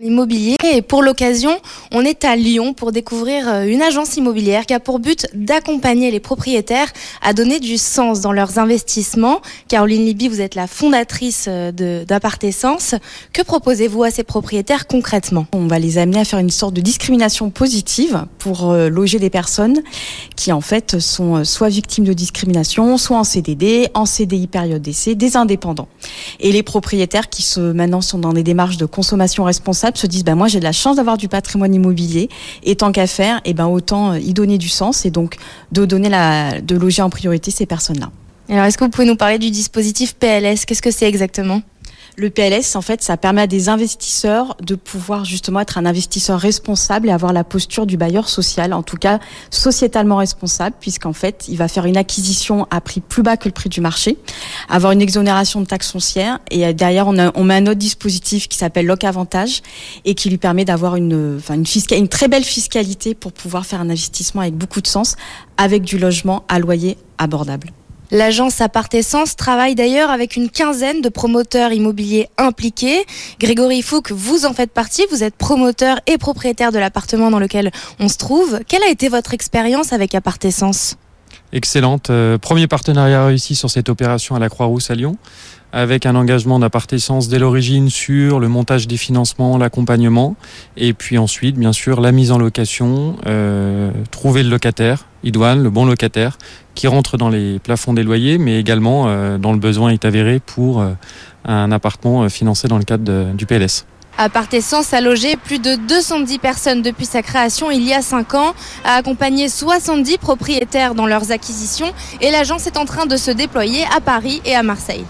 L'immobilier et pour l'occasion, on est à Lyon pour découvrir euh, une agence immobilière qui a pour but d'accompagner les propriétaires à donner du sens dans leurs investissements. Caroline Libby, vous êtes la fondatrice euh, d'Apartessence. Que proposez-vous à ces propriétaires concrètement? On va les amener à faire une sorte de discrimination positive pour euh, loger des personnes qui en fait sont soit victimes de discrimination, soit en CDD, en CDI période d'essai, des indépendants. Et les propriétaires qui se, maintenant sont dans des démarches de consommation responsable se disent bah moi j'ai de la chance d'avoir du patrimoine immobilier et tant qu'à faire et eh ben autant euh, y donner du sens et donc de donner la de loger en priorité ces personnes-là. Alors est-ce que vous pouvez nous parler du dispositif PLS Qu'est-ce que c'est exactement? Le PLS, en fait, ça permet à des investisseurs de pouvoir justement être un investisseur responsable et avoir la posture du bailleur social, en tout cas sociétalement responsable, puisqu'en fait, il va faire une acquisition à prix plus bas que le prix du marché, avoir une exonération de taxes foncières, et derrière, on, a, on met un autre dispositif qui s'appelle Loc Avantage et qui lui permet d'avoir une, enfin, une, une très belle fiscalité pour pouvoir faire un investissement avec beaucoup de sens, avec du logement à loyer abordable. L'agence Essence travaille d'ailleurs avec une quinzaine de promoteurs immobiliers impliqués. Grégory Fouque, vous en faites partie, vous êtes promoteur et propriétaire de l'appartement dans lequel on se trouve. Quelle a été votre expérience avec Essence? Excellente. Euh, premier partenariat réussi sur cette opération à la Croix-Rousse à Lyon avec un engagement d'appartessence dès l'origine sur le montage des financements, l'accompagnement, et puis ensuite, bien sûr, la mise en location, euh, trouver le locataire, idoine, le bon locataire, qui rentre dans les plafonds des loyers, mais également euh, dans le besoin est avéré pour euh, un appartement financé dans le cadre du PLS. Appartessence a logé plus de 210 personnes depuis sa création il y a 5 ans, a accompagné 70 propriétaires dans leurs acquisitions et l'agence est en train de se déployer à Paris et à Marseille.